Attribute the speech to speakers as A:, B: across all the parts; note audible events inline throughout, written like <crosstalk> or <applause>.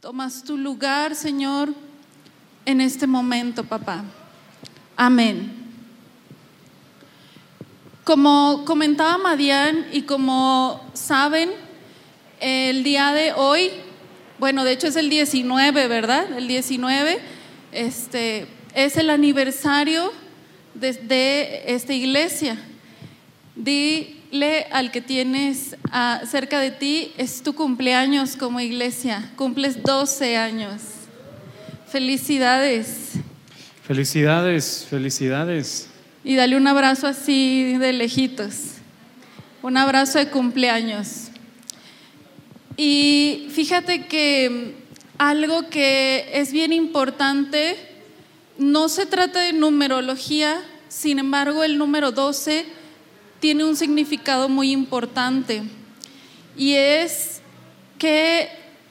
A: Tomas tu lugar, Señor, en este momento, papá. Amén. Como comentaba Madian y como saben, el día de hoy, bueno, de hecho es el 19, ¿verdad? El 19, este, es el aniversario de, de esta iglesia. Dile al que tienes ah, cerca de ti, es tu cumpleaños como iglesia, cumples 12 años. Felicidades.
B: Felicidades, felicidades.
A: Y dale un abrazo así de lejitos. Un abrazo de cumpleaños. Y fíjate que algo que es bien importante, no se trata de numerología, sin embargo el número 12 tiene un significado muy importante y es que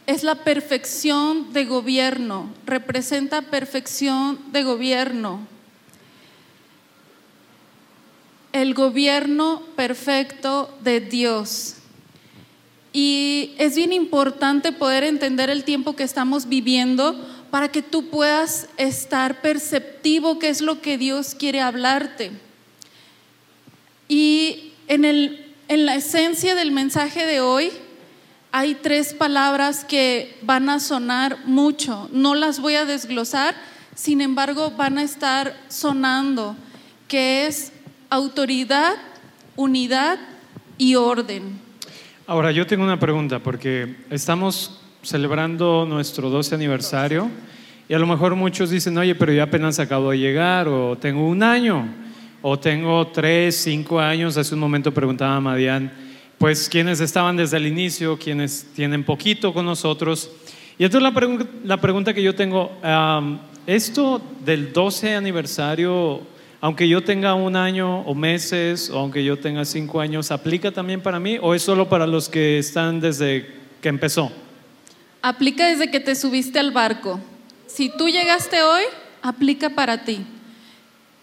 A: es la perfección de gobierno, representa perfección de gobierno. El gobierno perfecto de Dios. Y es bien importante poder entender el tiempo que estamos viviendo para que tú puedas estar perceptivo qué es lo que Dios quiere hablarte. Y en, el, en la esencia del mensaje de hoy hay tres palabras que van a sonar mucho. No las voy a desglosar, sin embargo van a estar sonando, que es autoridad, unidad y orden.
B: Ahora, yo tengo una pregunta, porque estamos celebrando nuestro 12 aniversario y a lo mejor muchos dicen, oye, pero yo apenas acabo de llegar o tengo un año o tengo tres, cinco años. Hace un momento preguntaba a Madian, pues quienes estaban desde el inicio, quienes tienen poquito con nosotros. Y entonces la, la pregunta que yo tengo, esto del 12 aniversario aunque yo tenga un año o meses, o aunque yo tenga cinco años, ¿aplica también para mí o es solo para los que están desde que empezó?
A: Aplica desde que te subiste al barco. Si tú llegaste hoy, aplica para ti.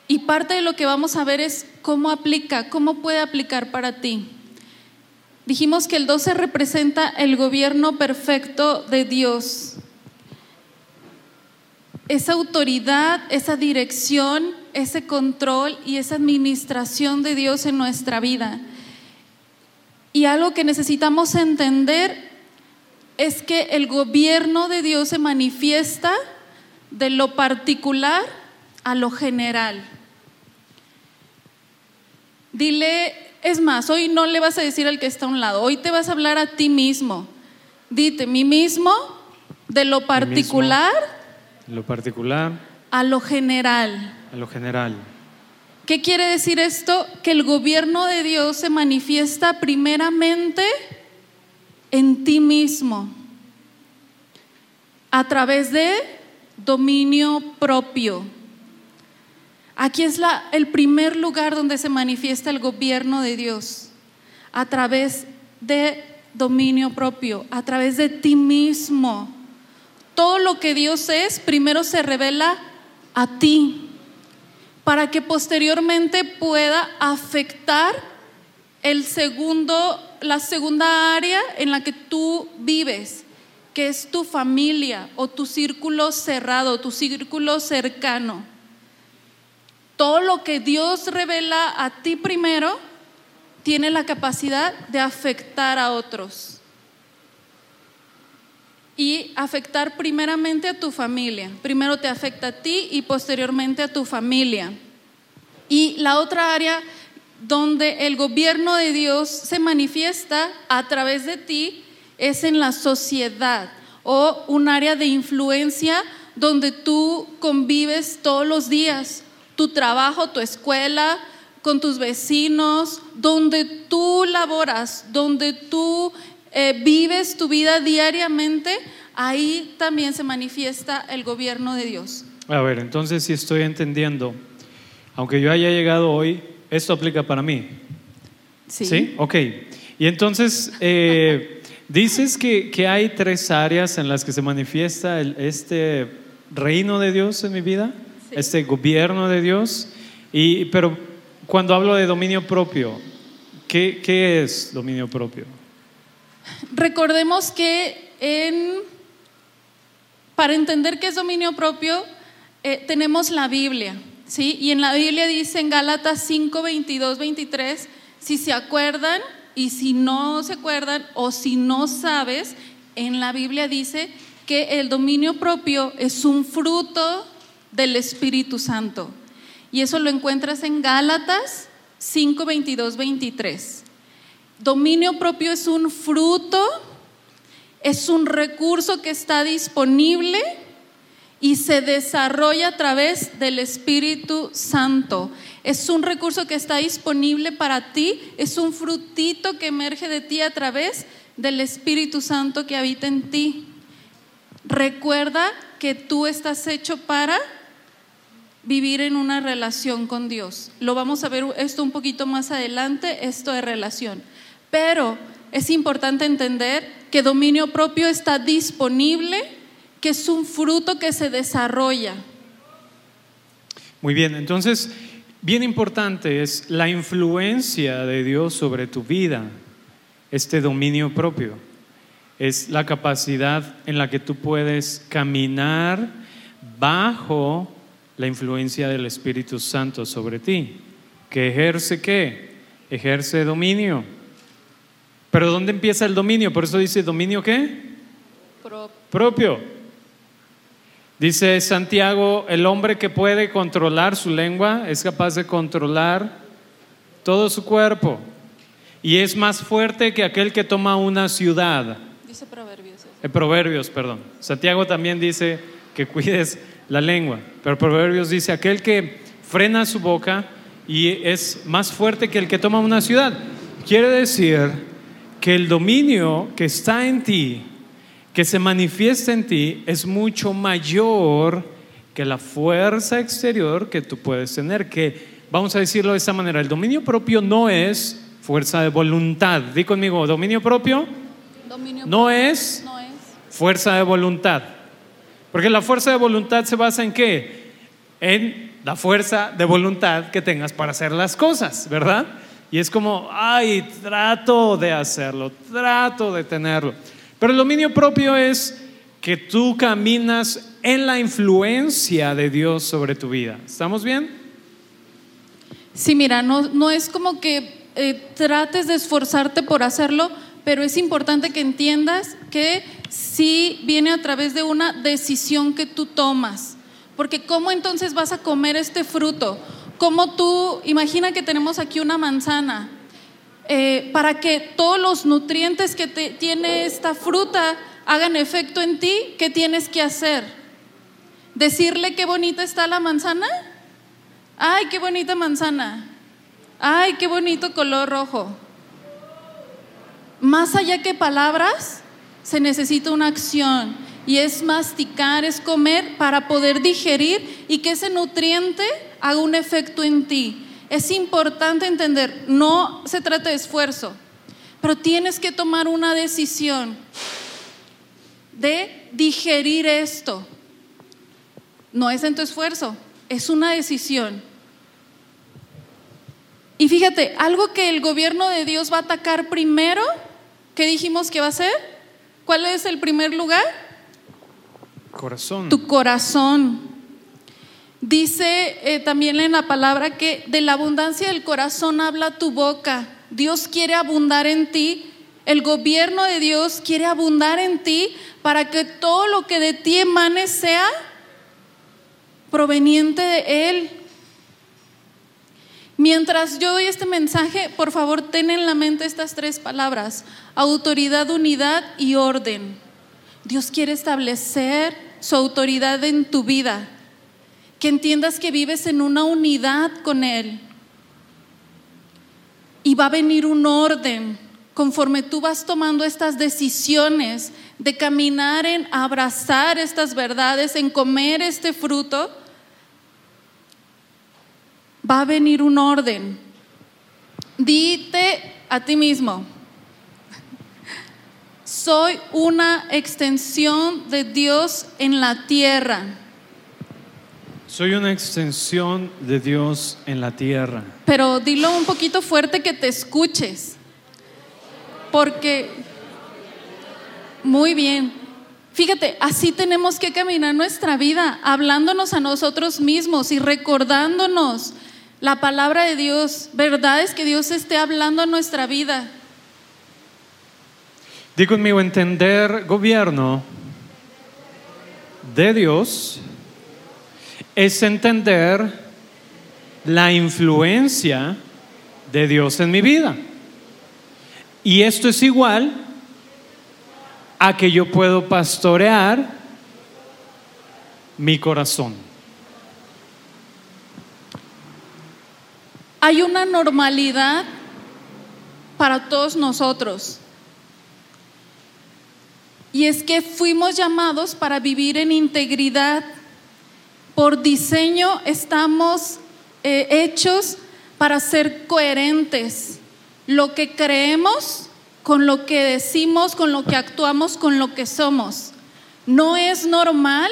A: Y parte de lo que vamos a ver es cómo aplica, cómo puede aplicar para ti. Dijimos que el 12 representa el gobierno perfecto de Dios. Esa autoridad, esa dirección ese control y esa administración de Dios en nuestra vida. Y algo que necesitamos entender es que el gobierno de Dios se manifiesta de lo particular a lo general. Dile, es más, hoy no le vas a decir al que está a un lado, hoy te vas a hablar a ti mismo. Dite, mí mismo, de lo particular.
B: lo particular.
A: A lo general
B: lo general.
A: ¿Qué quiere decir esto? Que el gobierno de Dios se manifiesta primeramente en ti mismo, a través de dominio propio. Aquí es el primer lugar donde se manifiesta el gobierno de Dios, a través de dominio propio, a través de ti mismo. Todo lo que Dios es, primero se revela a ti para que posteriormente pueda afectar el segundo, la segunda área en la que tú vives, que es tu familia o tu círculo cerrado, tu círculo cercano. Todo lo que Dios revela a ti primero tiene la capacidad de afectar a otros y afectar primeramente a tu familia. Primero te afecta a ti y posteriormente a tu familia. Y la otra área donde el gobierno de Dios se manifiesta a través de ti es en la sociedad o un área de influencia donde tú convives todos los días, tu trabajo, tu escuela, con tus vecinos, donde tú laboras, donde tú eh, vives tu vida diariamente, ahí también se manifiesta el gobierno de Dios.
B: A ver, entonces si estoy entendiendo, aunque yo haya llegado hoy, esto aplica para mí.
A: Sí.
B: ¿Sí? Ok. Y entonces, eh, <laughs> dices que, que, hay tres áreas en las que se manifiesta este reino de Dios en mi vida, este gobierno de Dios, y, pero cuando hablo de dominio propio, ¿qué, qué es dominio propio?
A: Recordemos que en para entender qué es dominio propio, eh, tenemos la Biblia, ¿sí? Y en la Biblia dice en Gálatas 5, 22, 23, si se acuerdan y si no se acuerdan o si no sabes, en la Biblia dice que el dominio propio es un fruto del Espíritu Santo. Y eso lo encuentras en Gálatas 5, 22, 23. Dominio propio es un fruto, es un recurso que está disponible y se desarrolla a través del Espíritu Santo. Es un recurso que está disponible para ti, es un frutito que emerge de ti a través del Espíritu Santo que habita en ti. Recuerda que tú estás hecho para vivir en una relación con Dios. Lo vamos a ver esto un poquito más adelante, esto de relación. Pero es importante entender que dominio propio está disponible, que es un fruto que se desarrolla.
B: Muy bien, entonces, bien importante es la influencia de Dios sobre tu vida, este dominio propio. Es la capacidad en la que tú puedes caminar bajo la influencia del Espíritu Santo sobre ti, que ejerce qué? Ejerce dominio. Pero ¿dónde empieza el dominio? Por eso dice dominio qué? Propio. Dice Santiago, el hombre que puede controlar su lengua es capaz de controlar todo su cuerpo y es más fuerte que aquel que toma una ciudad.
A: Dice Proverbios.
B: Eh, proverbios, perdón. Santiago también dice que cuides la lengua, pero Proverbios dice aquel que frena su boca y es más fuerte que el que toma una ciudad. Quiere decir que el dominio que está en ti, que se manifiesta en ti, es mucho mayor que la fuerza exterior que tú puedes tener. Que, vamos a decirlo de esta manera, el dominio propio no es fuerza de voluntad. Di conmigo, dominio propio no, es no es fuerza de voluntad. Porque la fuerza de voluntad se basa en qué? En la fuerza de voluntad que tengas para hacer las cosas, ¿verdad? Y es como, ay, trato de hacerlo, trato de tenerlo. Pero el dominio propio es que tú caminas en la influencia de Dios sobre tu vida. ¿Estamos bien?
A: Sí, mira, no, no es como que eh, trates de esforzarte por hacerlo, pero es importante que entiendas que sí viene a través de una decisión que tú tomas. Porque ¿cómo entonces vas a comer este fruto? Como tú, imagina que tenemos aquí una manzana, eh, para que todos los nutrientes que tiene esta fruta hagan efecto en ti, ¿qué tienes que hacer? ¿Decirle qué bonita está la manzana? Ay, qué bonita manzana. Ay, qué bonito color rojo. Más allá que palabras, se necesita una acción y es masticar, es comer para poder digerir y que ese nutriente haga un efecto en ti. Es importante entender, no se trata de esfuerzo, pero tienes que tomar una decisión de digerir esto. No es en tu esfuerzo, es una decisión. Y fíjate, algo que el gobierno de Dios va a atacar primero, ¿qué dijimos que va a ser? ¿Cuál es el primer lugar?
B: Corazón.
A: Tu corazón. Dice eh, también en la palabra que de la abundancia del corazón habla tu boca. Dios quiere abundar en ti. El gobierno de Dios quiere abundar en ti para que todo lo que de ti emane sea proveniente de Él. Mientras yo doy este mensaje, por favor, ten en la mente estas tres palabras, autoridad, unidad y orden. Dios quiere establecer su autoridad en tu vida que entiendas que vives en una unidad con Él. Y va a venir un orden conforme tú vas tomando estas decisiones de caminar en abrazar estas verdades, en comer este fruto, va a venir un orden. Dite a ti mismo, soy una extensión de Dios en la tierra.
B: Soy una extensión de Dios en la tierra.
A: Pero dilo un poquito fuerte que te escuches. Porque, muy bien, Fíjate, así tenemos que caminar nuestra vida, hablándonos a nosotros mismos y recordándonos la palabra de Dios, verdades que Dios esté hablando a nuestra vida.
B: Di conmigo, entender gobierno de Dios es entender la influencia de Dios en mi vida. Y esto es igual a que yo puedo pastorear mi corazón.
A: Hay una normalidad para todos nosotros. Y es que fuimos llamados para vivir en integridad. Por diseño estamos eh, hechos para ser coherentes. Lo que creemos con lo que decimos, con lo que actuamos, con lo que somos. No es normal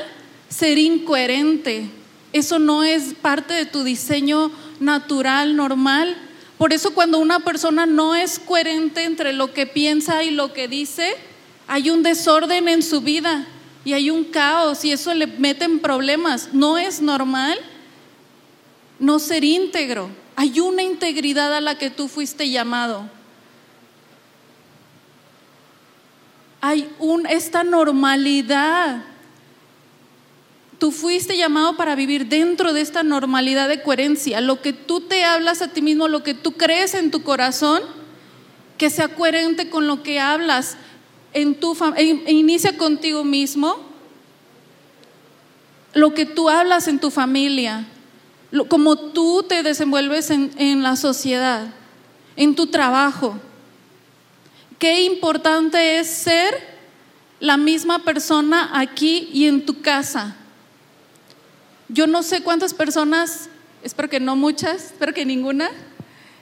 A: ser incoherente. Eso no es parte de tu diseño natural, normal. Por eso cuando una persona no es coherente entre lo que piensa y lo que dice, hay un desorden en su vida y hay un caos y eso le mete en problemas. No es normal no ser íntegro. Hay una integridad a la que tú fuiste llamado. Hay un, esta normalidad. Tú fuiste llamado para vivir dentro de esta normalidad de coherencia. Lo que tú te hablas a ti mismo, lo que tú crees en tu corazón, que sea coherente con lo que hablas en tu e inicia contigo mismo. Lo que tú hablas en tu familia, como tú te desenvuelves en, la sociedad, en tu trabajo. Qué importante es ser la misma persona aquí y en tu casa. Yo no sé cuántas personas, espero que no muchas, espero que ninguna,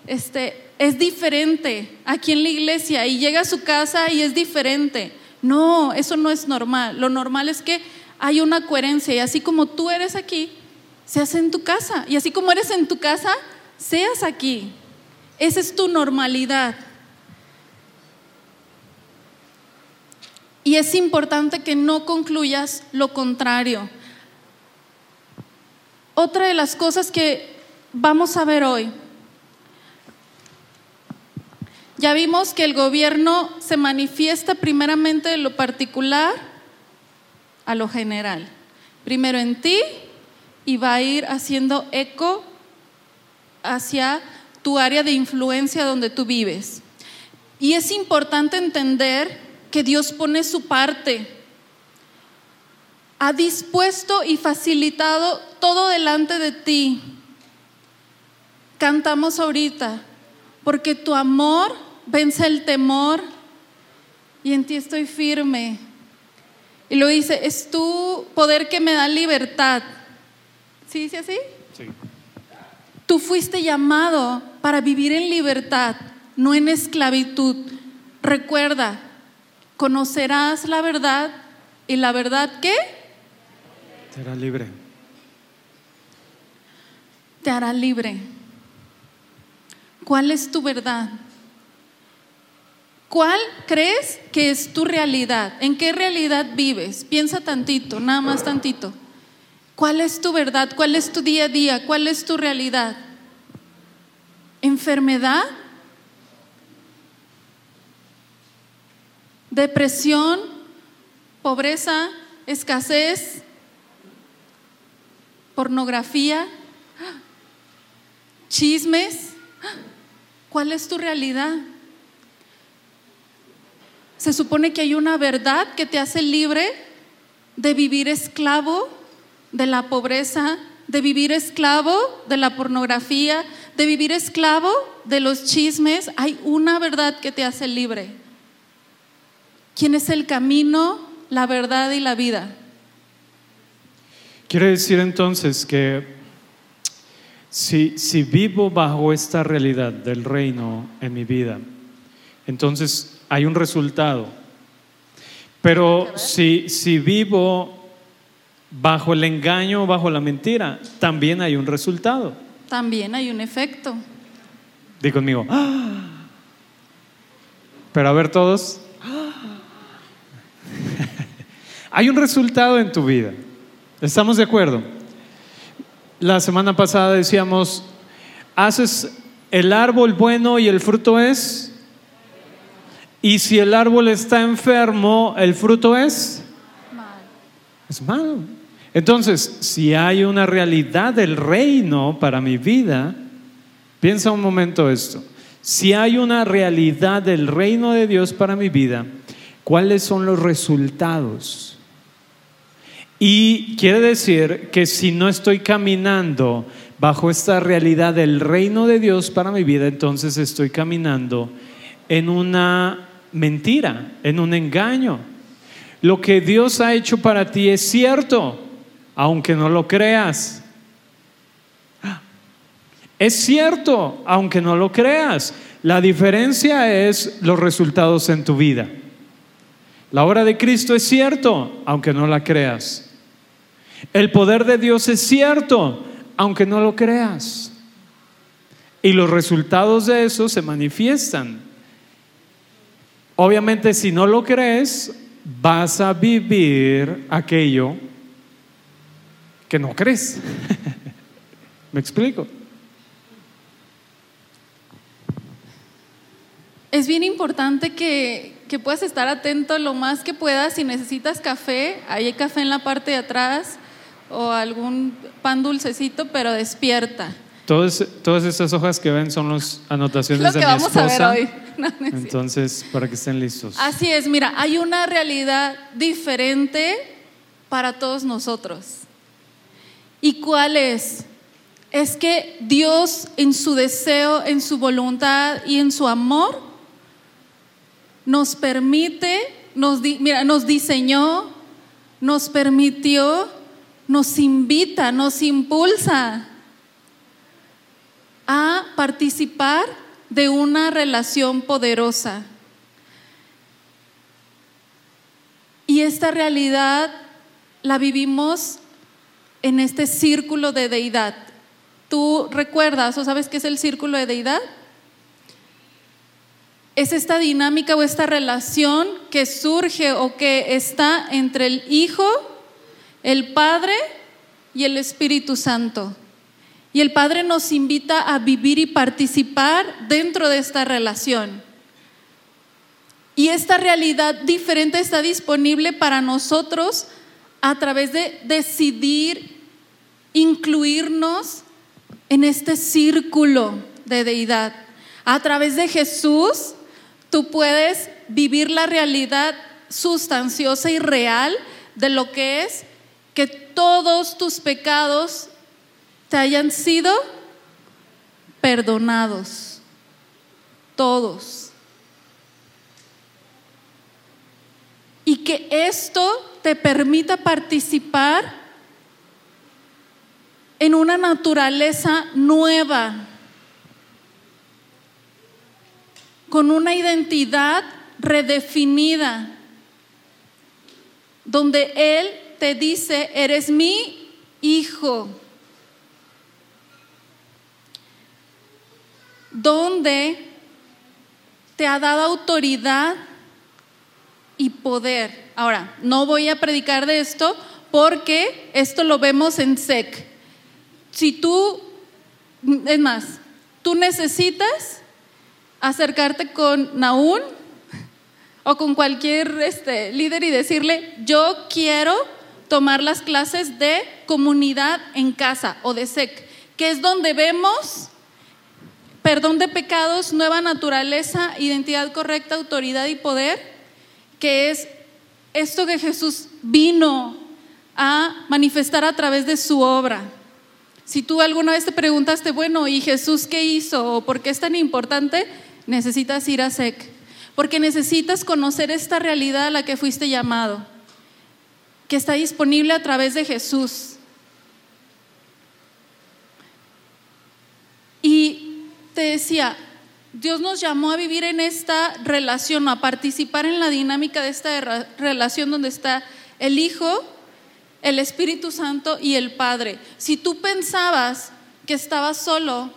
A: este, es diferente aquí en la iglesia y llega a su casa y es diferente. No, eso no es normal. Lo normal es que hay una coherencia y así como tú eres aquí, seas en tu casa. Y así como eres en tu casa, seas aquí. Esa es tu normalidad. Y es importante que no concluyas lo contrario. Otra de las cosas que vamos a ver hoy, ya vimos que el gobierno se manifiesta primeramente de lo particular a lo general. Primero en ti y va a ir haciendo eco hacia tu área de influencia donde tú vives. Y es importante entender que Dios pone su parte. Ha dispuesto y facilitado todo delante de ti. Cantamos ahorita, porque tu amor vence el temor y en ti estoy firme. Y lo dice, es tu poder que me da libertad. ¿Sí dice así? Sí. Tú fuiste llamado para vivir en libertad, no en esclavitud. Recuerda, conocerás la verdad y la verdad ¿qué?
B: Te hará libre.
A: Te hará libre. ¿Cuál es tu verdad? ¿Cuál crees que es tu realidad? ¿En qué realidad vives? Piensa tantito, nada más tantito. ¿Cuál es tu verdad? ¿Cuál es tu día a día? ¿Cuál es tu realidad? ¿Enfermedad? ¿Depresión? ¿Pobreza? ¿Escasez? ¿Pornografía? ¿Chismes? ¿Cuál es tu realidad? Se supone que hay una verdad que te hace libre de vivir esclavo de la pobreza, de vivir esclavo de la pornografía, de vivir esclavo de los chismes, hay una verdad que te hace libre. ¿Quién es el camino, la verdad y la vida?
B: Quiere decir entonces que si, si vivo bajo esta realidad del reino en mi vida, entonces hay un resultado. Pero si, si vivo bajo el engaño, bajo la mentira, también hay un resultado.
A: También hay un efecto.
B: Di conmigo. Pero a ver todos. <gasps> <laughs> Hay un resultado en tu vida. ¿Estamos de acuerdo? La semana pasada decíamos, haces el árbol bueno y el fruto es. Y si el árbol está enfermo, el fruto es. Es malo. Entonces, si hay una realidad del reino para mi vida, piensa un momento esto. Si hay una realidad del reino de Dios para mi vida, ¿cuáles son los resultados? Y quiere decir que si no estoy caminando bajo esta realidad del reino de Dios para mi vida, entonces estoy caminando en una mentira, en un engaño. Lo que Dios ha hecho para ti es cierto, aunque no lo creas. Es cierto, aunque no lo creas. La diferencia es los resultados en tu vida. La obra de Cristo es cierto, aunque no la creas. El poder de Dios es cierto, aunque no lo creas. Y los resultados de eso se manifiestan. Obviamente si no lo crees, vas a vivir aquello que no crees. <laughs> ¿Me explico?
A: Es bien importante que, puedas estar atento lo más que puedas. Si necesitas café, hay café en la parte de atrás o algún pan dulcecito, pero despierta.
B: Todas, todas estas hojas que ven son las anotaciones de mi vamos esposa. A ver hoy. <laughs> Entonces, para que estén listos.
A: Así es, mira, hay una realidad diferente para todos nosotros. ¿Y cuál es? Es que Dios en su deseo, en su voluntad y en su amor nos permite, nos, mira, nos diseñó, nos permitió, nos invita, nos impulsa a participar de una relación poderosa. Y esta realidad la vivimos en este círculo de deidad. ¿Tú recuerdas o sabes qué es el círculo de deidad? es esta dinámica o esta relación que surge o que está entre el Hijo, el Padre y el Espíritu Santo. Y el Padre nos invita a vivir y participar dentro de esta relación. Y esta realidad diferente está disponible para nosotros a través de decidir incluirnos en este círculo de deidad. A través de Jesús tú puedes vivir la realidad sustanciosa y real de lo que es que todos tus pecados te hayan sido perdonados. Todos. Y que esto te permita participar en una naturaleza nueva con una identidad redefinida, donde Él te dice, eres mi hijo, donde te ha dado autoridad y poder. Ahora, no voy a predicar de esto porque esto lo vemos en SEC. Si tú, es más, tú necesitas acercarte con Naún o con cualquier este, líder y decirle, yo quiero tomar las clases de comunidad en casa o de SEC, que es donde vemos perdón de pecados, nueva naturaleza, identidad correcta, autoridad y poder, que es esto que Jesús vino a manifestar a través de su obra. Si tú alguna vez te preguntaste, bueno, ¿y Jesús qué hizo? ¿O por qué es tan importante? necesitas ir a SEC, porque necesitas conocer esta realidad a la que fuiste llamado, que está disponible a través de Jesús. Y te decía, Dios nos llamó a vivir en esta relación, a participar en la dinámica de esta relación donde está el Hijo, el Espíritu Santo y el Padre. Si tú pensabas que estabas solo,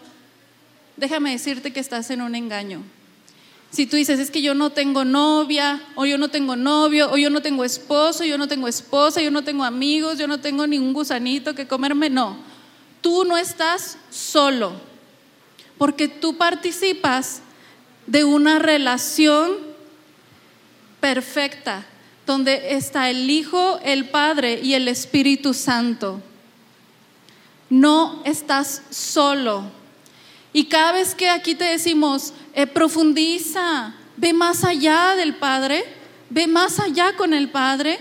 A: déjame decirte que estás en un engaño. Si tú dices, es que yo no tengo novia, o yo no tengo novio, o yo no tengo esposo, yo no tengo esposa, yo no tengo amigos, yo no tengo ningún gusanito que comerme, no. Tú no estás solo, porque tú participas de una relación perfecta, donde está el Hijo, el Padre y el Espíritu Santo. No estás solo. Y cada vez que aquí te decimos, eh, profundiza, ve más allá del Padre, ve más allá con el Padre,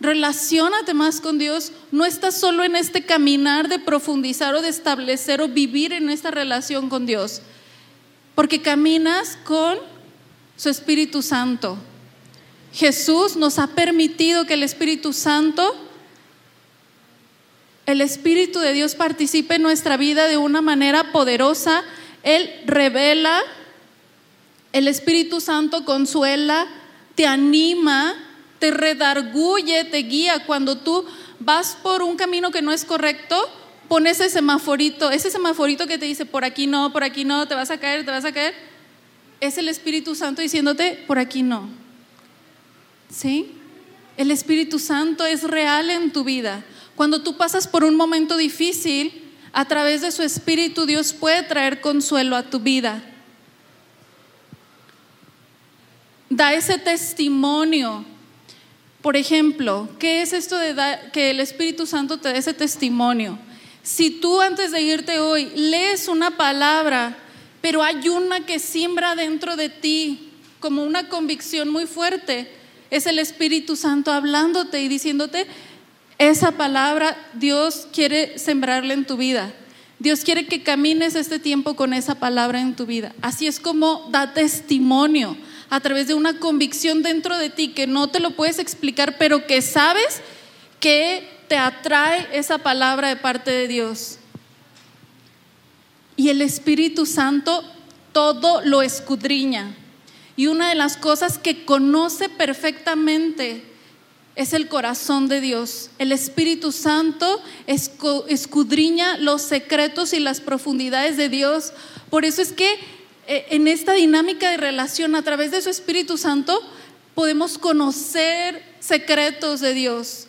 A: relacionate más con Dios, no estás solo en este caminar de profundizar o de establecer o vivir en esta relación con Dios, porque caminas con su Espíritu Santo. Jesús nos ha permitido que el Espíritu Santo el Espíritu de Dios participe en nuestra vida de una manera poderosa. Él revela, el Espíritu Santo consuela, te anima, te redarguye, te guía. Cuando tú vas por un camino que no es correcto, pones ese semaforito, ese semaforito que te dice por aquí no, por aquí no, te vas a caer, te vas a caer. Es el Espíritu Santo diciéndote por aquí no. ¿Sí? El Espíritu Santo es real en tu vida. Cuando tú pasas por un momento difícil, a través de su Espíritu Dios puede traer consuelo a tu vida. Da ese testimonio. Por ejemplo, ¿qué es esto de que el Espíritu Santo te dé ese testimonio? Si tú antes de irte hoy lees una palabra, pero hay una que siembra dentro de ti como una convicción muy fuerte, es el Espíritu Santo hablándote y diciéndote, esa palabra Dios quiere sembrarla en tu vida. Dios quiere que camines este tiempo con esa palabra en tu vida. Así es como da testimonio a través de una convicción dentro de ti que no te lo puedes explicar, pero que sabes que te atrae esa palabra de parte de Dios. Y el Espíritu Santo todo lo escudriña. Y una de las cosas que conoce perfectamente es el corazón de Dios. El Espíritu Santo escudriña los secretos y las profundidades de Dios. Por eso es que en esta dinámica de relación a través de su Espíritu Santo podemos conocer secretos de Dios.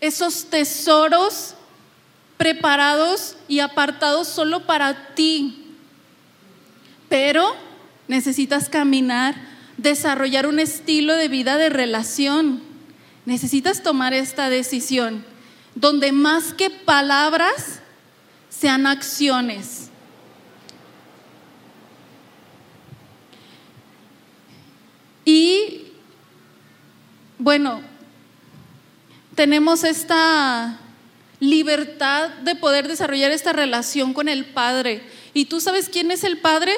A: Esos tesoros preparados y apartados solo para ti. Pero necesitas caminar, desarrollar un estilo de vida de relación necesitas tomar esta decisión, donde más que palabras sean acciones. Y bueno, tenemos esta libertad de poder desarrollar esta relación con el Padre. ¿Y tú sabes quién es el Padre?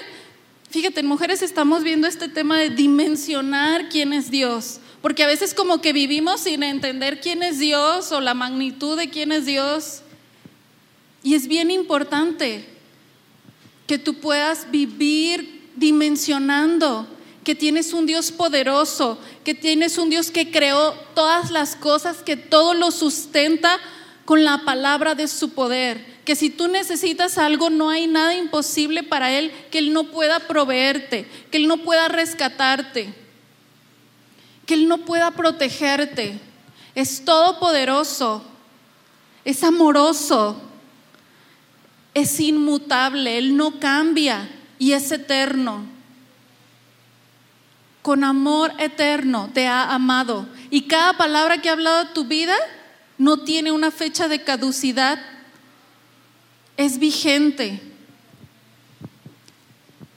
A: Fíjate, en mujeres estamos viendo este tema de dimensionar quién es Dios. Porque a veces como que vivimos sin entender quién es Dios o la magnitud de quién es Dios. Y es bien importante que tú puedas vivir dimensionando que tienes un Dios poderoso, que tienes un Dios que creó todas las cosas, que todo lo sustenta con la palabra de su poder. Que si tú necesitas algo, no hay nada imposible para Él que Él no pueda proveerte, que Él no pueda rescatarte que Él no pueda protegerte. Es todopoderoso, es amoroso, es inmutable, Él no cambia y es eterno. Con amor eterno te ha amado. Y cada palabra que ha hablado tu vida no tiene una fecha de caducidad, es vigente.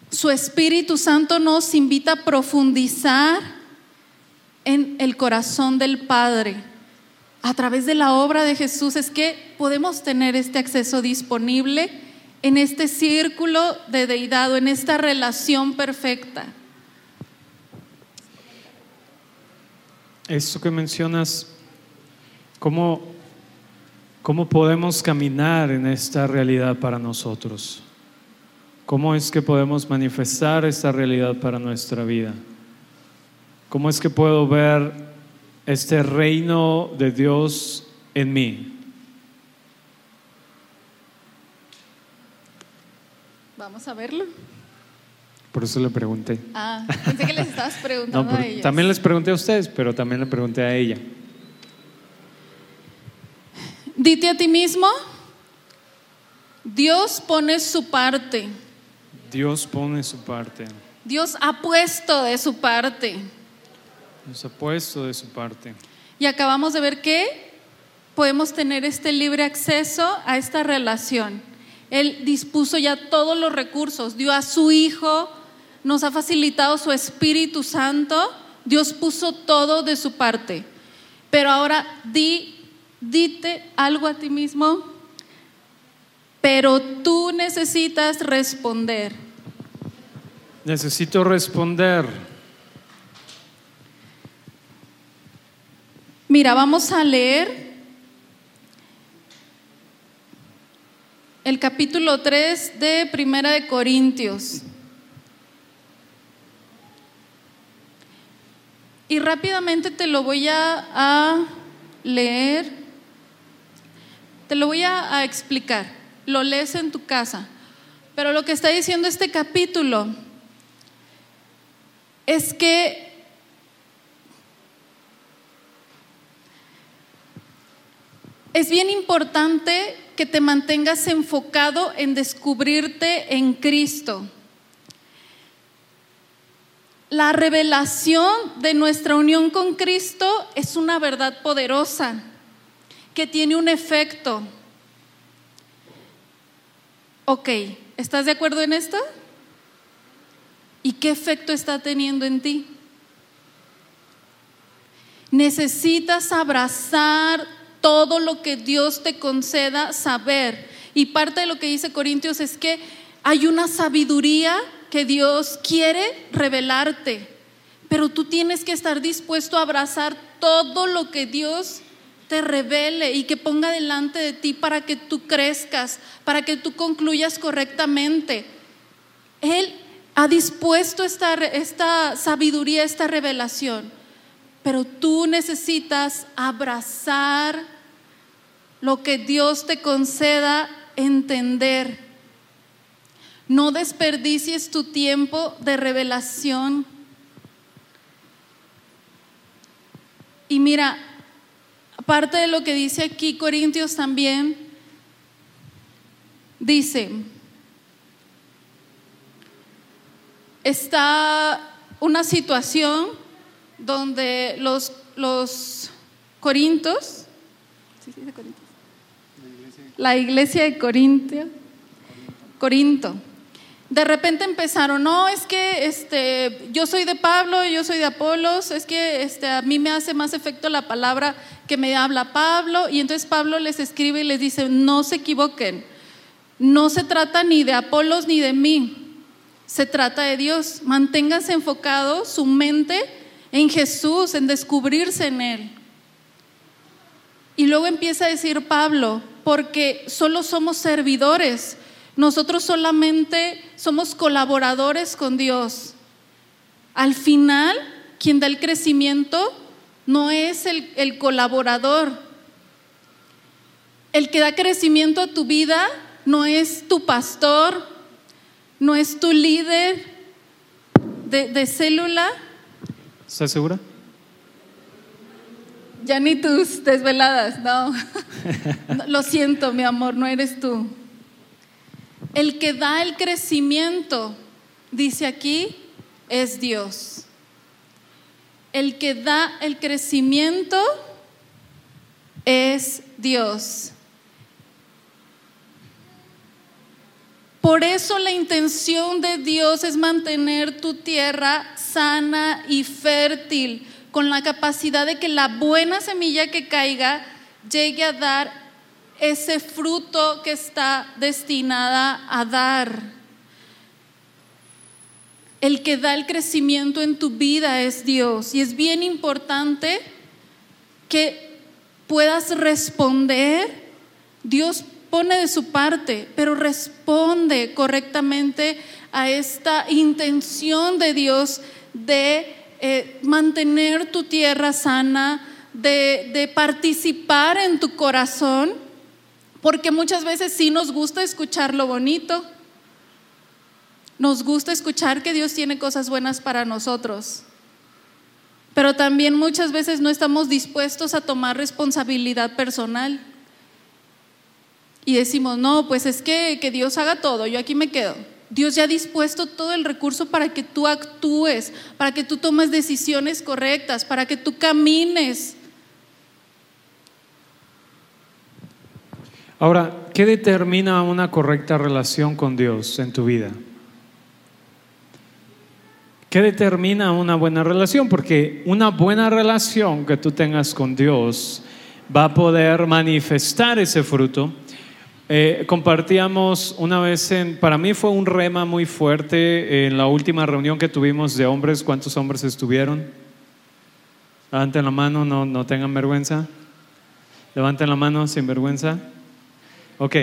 A: Su Espíritu Santo nos invita a profundizar en el corazón del Padre. A través de la obra de Jesús es que podemos tener este acceso disponible en este círculo de deidad, en esta relación perfecta.
B: Eso que mencionas, ¿cómo, ¿cómo podemos caminar en esta realidad para nosotros? ¿Cómo es que podemos manifestar esta realidad para nuestra vida? ¿Cómo es que puedo ver este reino de Dios en mí?
A: Vamos a verlo.
B: Por eso le pregunté.
A: Ah, pensé que les estabas preguntando <laughs>
B: No,
A: a ellos.
B: también les pregunté a ustedes, pero también le pregunté a ella.
A: Dite a ti mismo, Dios pone su parte.
B: Dios pone su parte.
A: Dios ha puesto de su parte.
B: Nos ha puesto de su parte.
A: Y acabamos de ver que podemos tener este libre acceso a esta relación. Él dispuso ya todos los recursos, dio a su Hijo, nos ha facilitado su Espíritu Santo, Dios puso todo de su parte. Pero ahora di, dite algo a ti mismo, pero tú necesitas responder.
B: Necesito responder.
A: Mira, vamos a leer el capítulo 3 de Primera de Corintios. Y rápidamente te lo voy a, leer, te lo voy a explicar, lo lees en tu casa. Pero lo que está diciendo este capítulo es que Es bien importante que te mantengas enfocado en descubrirte en Cristo. La revelación de nuestra unión con Cristo es una verdad poderosa que tiene un efecto. Ok, ¿estás de acuerdo en esto? ¿Y qué efecto está teniendo en ti? Necesitas abrazar todo lo que Dios te conceda saber. Y parte de lo que dice Corintios es que hay una sabiduría que Dios quiere revelarte, pero tú tienes que estar dispuesto a abrazar todo lo que Dios te revele y que ponga delante de ti para que tú crezcas, para que tú concluyas correctamente. Él ha dispuesto esta, esta sabiduría, esta revelación, pero tú necesitas abrazar lo que Dios te conceda entender. No desperdicies tu tiempo de revelación. Y mira, aparte de lo que dice aquí Corintios también, dice, está una situación donde los, los corintos, la iglesia de Corintio, Corinto. De repente empezaron, no, es que este, yo soy de Pablo, yo soy de Apolos, es que este, a mí me hace más efecto la palabra que me habla Pablo, y entonces Pablo les escribe y les dice, no se equivoquen, no se trata ni de Apolos ni de mí, se trata de Dios. Manténganse enfocados su mente en Jesús, en descubrirse en Él. Y luego empieza a decir Pablo, porque solo somos servidores, nosotros solamente somos colaboradores con Dios. Al final, quien da el crecimiento no es el, el colaborador. El que da crecimiento a tu vida no es tu pastor, no es tu líder de, de célula,
B: ¿Estás segura?
A: ya ni tus desveladas, no. <laughs> No, Lo siento, mi amor, no eres tú. El que da el crecimiento, dice aquí, es Dios. El que da el crecimiento es Dios. Por eso la intención de Dios es mantener tu tierra sana y fértil, con la capacidad de que la buena semilla que caiga llegue a dar ese fruto que está destinada a dar. El que da el crecimiento en tu vida es Dios y es bien importante que puedas responder. Dios pone de su parte, pero responde correctamente a esta intención de Dios de eh, mantener tu tierra sana, de, de participar en tu corazón, porque muchas veces sí nos gusta escuchar lo bonito, Nos gusta escuchar que Dios tiene cosas buenas para nosotros, pero también muchas veces no estamos dispuestos a tomar responsabilidad personal. Y decimos, no, pues es que, que Dios haga todo, yo aquí me quedo. Dios ya ha dispuesto todo el recurso para que tú actúes, para que tú tomes decisiones correctas, para que tú camines.
B: Ahora, ¿qué determina una correcta relación con Dios en tu vida? ¿Qué determina una buena relación? Porque una buena relación que tú tengas con Dios va a poder manifestar ese fruto eh, compartíamos una vez en, para mí fue un rema muy fuerte en la última reunión que tuvimos de hombres. ¿Cuántos hombres estuvieron? Levanten la mano, no, no tengan vergüenza. Levanten la mano sin vergüenza. Ok.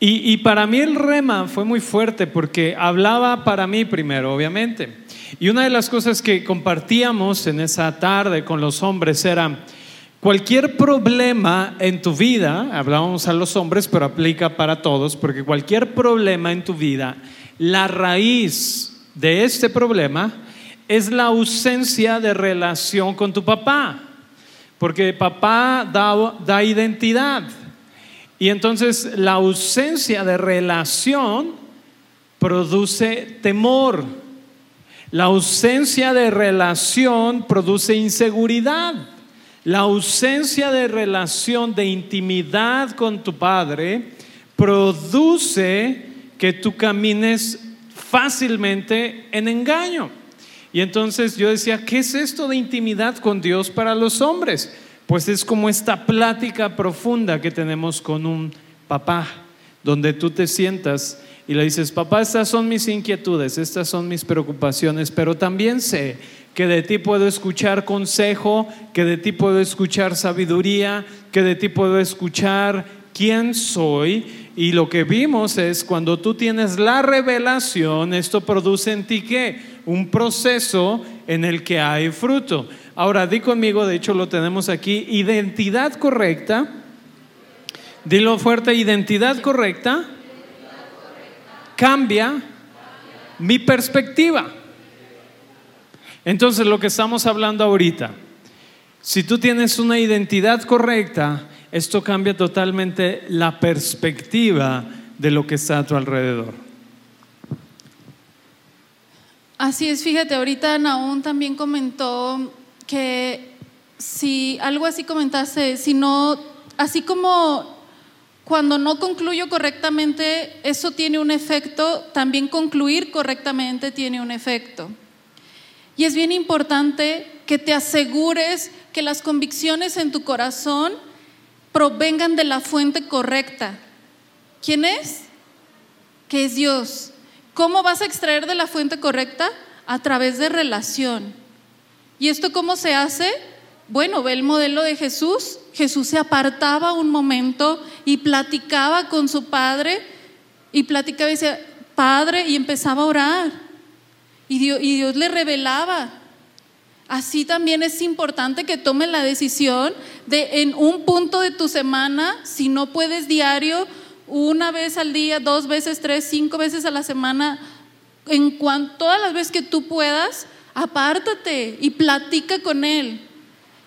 B: y, y para mí el rema fue muy fuerte porque hablaba para mí primero, obviamente. Y una de las cosas que compartíamos en esa tarde con los hombres era Cualquier problema en tu vida, hablábamos a los hombres, pero aplica para todos, porque cualquier problema en tu vida, la raíz de este problema es la ausencia de relación con tu papá, porque papá da, da identidad. Y entonces la ausencia de relación produce temor. La ausencia de relación produce inseguridad. La ausencia de relación, de intimidad con tu Padre, produce que tú camines fácilmente en engaño. Y entonces yo decía, ¿qué es esto de intimidad con Dios para los hombres? Pues es como esta plática profunda que tenemos con un papá, donde tú te sientas y le dices, papá, estas son mis inquietudes, estas son mis preocupaciones, pero también sé que de ti puedo escuchar consejo, que de ti puedo escuchar sabiduría, que de ti puedo escuchar quién soy. Y lo que vimos es cuando tú tienes la revelación, esto produce en ti qué? Un proceso en el que hay fruto. Ahora, di conmigo, de hecho lo tenemos aquí, identidad correcta. Dilo fuerte, identidad correcta cambia mi perspectiva. Entonces, lo que estamos hablando ahorita, si tú tienes una identidad correcta, esto cambia totalmente la perspectiva de lo que está a tu alrededor.
A: Así es, fíjate, ahorita Naún también comentó que si algo así comentaste, si no, así como cuando no concluyo correctamente, eso tiene un efecto, también concluir correctamente tiene un efecto. Y es bien importante que te asegures que las convicciones en tu corazón provengan de la fuente correcta. ¿Quién es? Que es Dios. ¿Cómo vas a extraer de la fuente correcta? A través de relación. ¿Y esto cómo se hace? Bueno, ve el modelo de Jesús. Jesús se apartaba un momento y platicaba con su padre y platicaba y decía, Padre, y empezaba a orar. Y Dios, le revelaba. Así también es importante que tomen la decisión de en un punto de tu semana, si no puedes diario, una vez al día, dos veces, tres, cinco veces a la semana, en cuanto, todas las veces que tú puedas, apártate y platica con Él.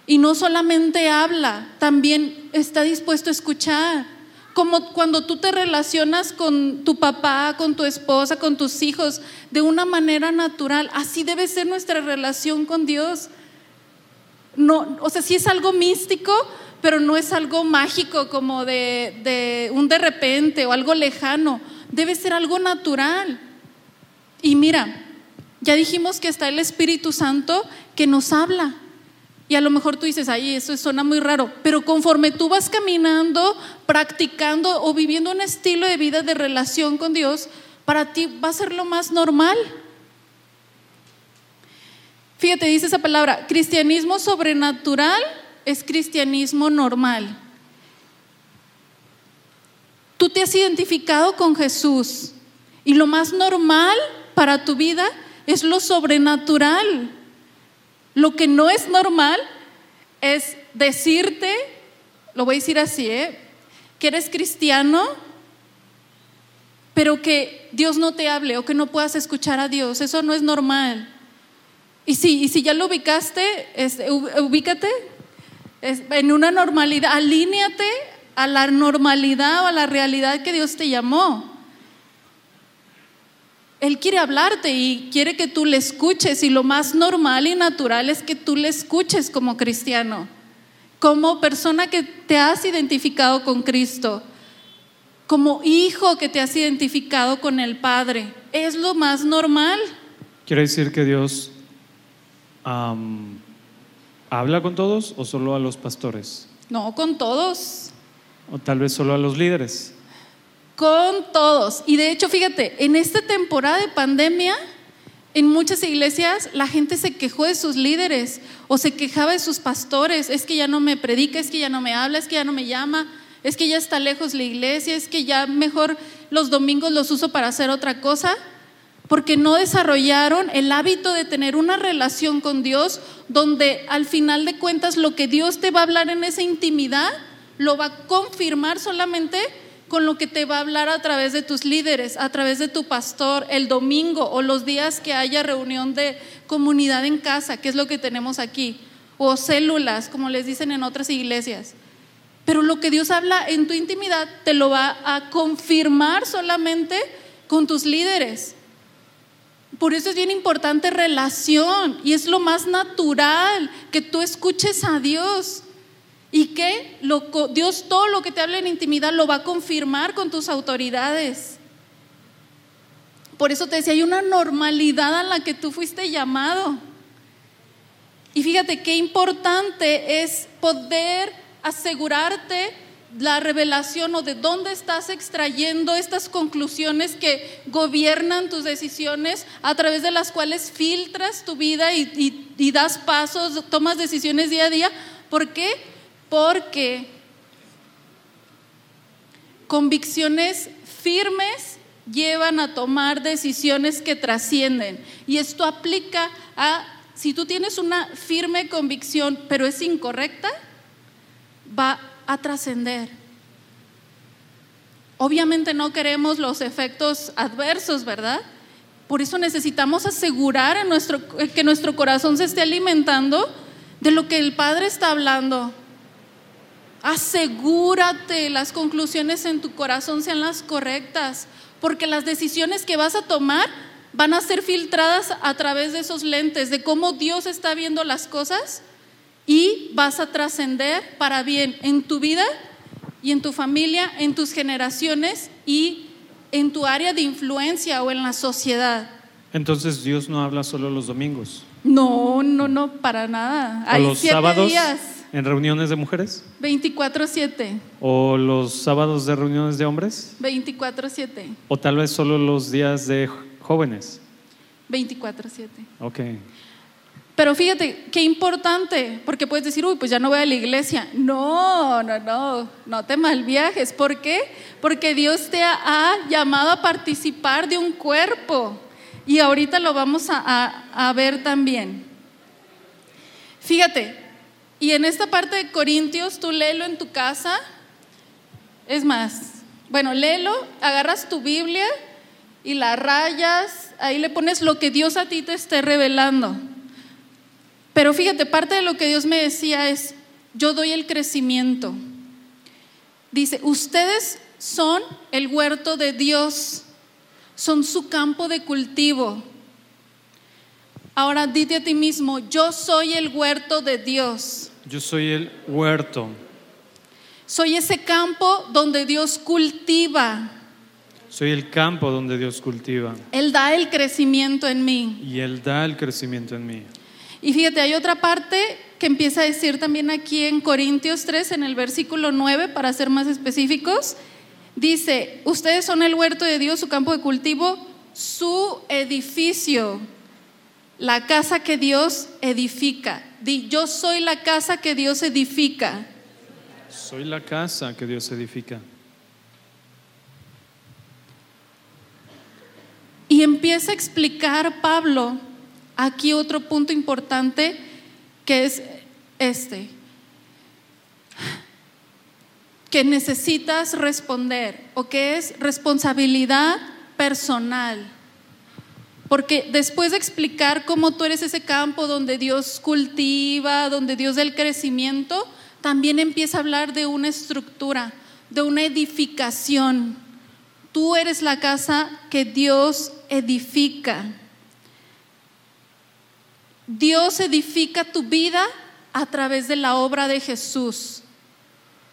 A: Y no solamente habla, también está dispuesto a escuchar. Como cuando tú te relacionas con tu papá, con tu esposa, con tus hijos, de una manera natural. Así debe ser nuestra relación con Dios. No, o sea, sí es algo místico, pero no es algo mágico como de, de un de repente o algo lejano. Debe ser algo natural. Y mira, ya dijimos que está el Espíritu Santo que nos habla. Y a lo mejor tú dices, ay, eso suena muy raro, pero conforme tú vas caminando, practicando o viviendo un estilo de vida de relación con Dios, para ti va a ser lo más normal. Fíjate, dice esa palabra, cristianismo sobrenatural es cristianismo normal. Tú te has identificado con Jesús y lo más normal para tu vida es lo sobrenatural. Lo que no es normal es decirte, lo voy a decir así, ¿eh? que eres cristiano, pero que Dios no te hable o que no puedas escuchar a Dios. Eso no es normal. Y si, y si ya lo ubicaste, ubícate en una normalidad, alíñate a la normalidad o a la realidad que Dios te llamó. Él quiere hablarte y quiere que tú le escuches y lo más normal y natural es que tú le escuches como cristiano, como persona que te has identificado con Cristo, como hijo que te has identificado con el Padre. Es lo más normal.
B: Quiere decir que Dios habla con todos o solo a los pastores?
A: No, con todos.
B: O tal vez solo a los líderes.
A: Con todos. Y de hecho, fíjate, en esta temporada de pandemia, en muchas iglesias la gente se quejó de sus líderes o se quejaba de sus pastores. Es que ya no me predica, es que ya no me habla, es que ya no me llama, es que ya está lejos la iglesia, es que ya mejor los domingos los uso para hacer otra cosa. Porque no desarrollaron el hábito de tener una relación con Dios donde al final de cuentas lo que Dios te va a hablar en esa intimidad lo va a confirmar solamente con lo que te va a hablar a través de tus líderes, a través de tu pastor, el domingo o los días que haya reunión de comunidad en casa, que es lo que tenemos aquí, o células, como les dicen en otras iglesias. Pero lo que Dios habla en tu intimidad te lo va a confirmar solamente con tus líderes. Por eso es bien importante relación y es lo más natural que tú escuches a Dios. Y que Dios todo lo que te habla en intimidad lo va a confirmar con tus autoridades. Por eso te decía, hay una normalidad a la que tú fuiste llamado. Y fíjate qué importante es poder asegurarte la revelación o de dónde estás extrayendo estas conclusiones que gobiernan tus decisiones, a través de las cuales filtras tu vida y, y das pasos, tomas decisiones día a día. ¿Por qué? Porque convicciones firmes llevan a tomar decisiones que trascienden. Y esto aplica a, si tú tienes una firme convicción, pero es incorrecta, va a trascender. Obviamente no queremos los efectos adversos, ¿verdad? Por eso necesitamos asegurar que nuestro corazón se esté alimentando de lo que el Padre está hablando. Asegúrate las conclusiones en tu corazón sean las correctas, porque las decisiones que vas a tomar van a ser filtradas a través de esos lentes, de cómo Dios está viendo las cosas y vas a trascender para bien en tu vida y en tu familia, en tus generaciones y en tu área de influencia o en la sociedad.
B: Entonces Dios no habla solo los domingos.
A: No, no, no, para nada.
B: Hay los sábados? días ¿En reuniones de mujeres?
A: 24-7.
B: ¿O los sábados de reuniones de hombres?
A: 24-7.
B: ¿O tal vez solo los días de jóvenes?
A: 24-7.
B: Ok.
A: Pero fíjate, qué importante, porque puedes decir, uy, pues ya no voy a la iglesia. No, no, no, no te malviajes. ¿Por qué? Porque Dios te ha, llamado a participar de un cuerpo. Y ahorita lo vamos a, a ver también. Fíjate, y en esta parte de Corintios, tú léelo en tu casa. Es más, bueno, léelo, agarras tu Biblia y la rayas, ahí le pones lo que Dios a ti te esté revelando. Pero fíjate, parte de lo que Dios me decía es, yo doy el crecimiento. Dice, ustedes son el huerto de Dios, son su campo de cultivo. Ahora dite a ti mismo, yo soy el huerto de Dios.
B: Yo soy el huerto.
A: Soy ese campo donde Dios cultiva.
B: Soy el campo donde Dios cultiva.
A: Él da el crecimiento en mí.
B: Y Él da el crecimiento en mí.
A: Y fíjate, hay otra parte que empieza a decir también aquí en Corintios 3, en el versículo 9, para ser más específicos. Dice, ustedes son el huerto de Dios, su campo de cultivo, su edificio, la casa que Dios edifica. Di, yo soy la casa que Dios edifica.
B: Soy la casa que Dios edifica.
A: Y empieza a explicar Pablo aquí otro punto importante que es este. que necesitas responder o que es responsabilidad personal. Porque después de explicar cómo tú eres ese campo donde Dios cultiva, donde Dios da el crecimiento, también empieza a hablar de una estructura, de una edificación. Tú eres la casa que Dios edifica. Dios edifica tu vida a través de la obra de Jesús.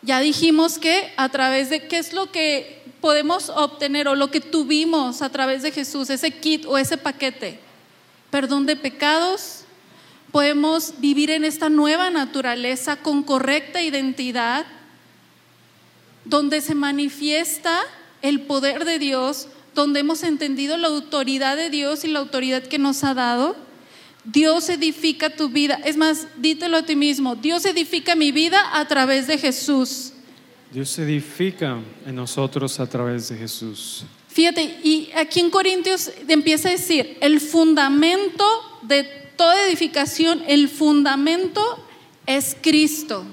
A: Ya dijimos que a través de qué es lo que podemos obtener o lo que tuvimos a través de Jesús, ese kit o ese paquete. Perdón de pecados. Podemos vivir en esta nueva naturaleza con correcta identidad, donde se manifiesta el poder de Dios, donde hemos entendido la autoridad de Dios y la autoridad que nos ha dado Dios edifica tu vida. Es más, dítelo a ti mismo. Dios edifica mi vida a través de Jesús.
B: Dios edifica en nosotros a través de Jesús.
A: Fíjate, y aquí en Corintios empieza a decir, el fundamento de toda edificación, el fundamento es Cristo.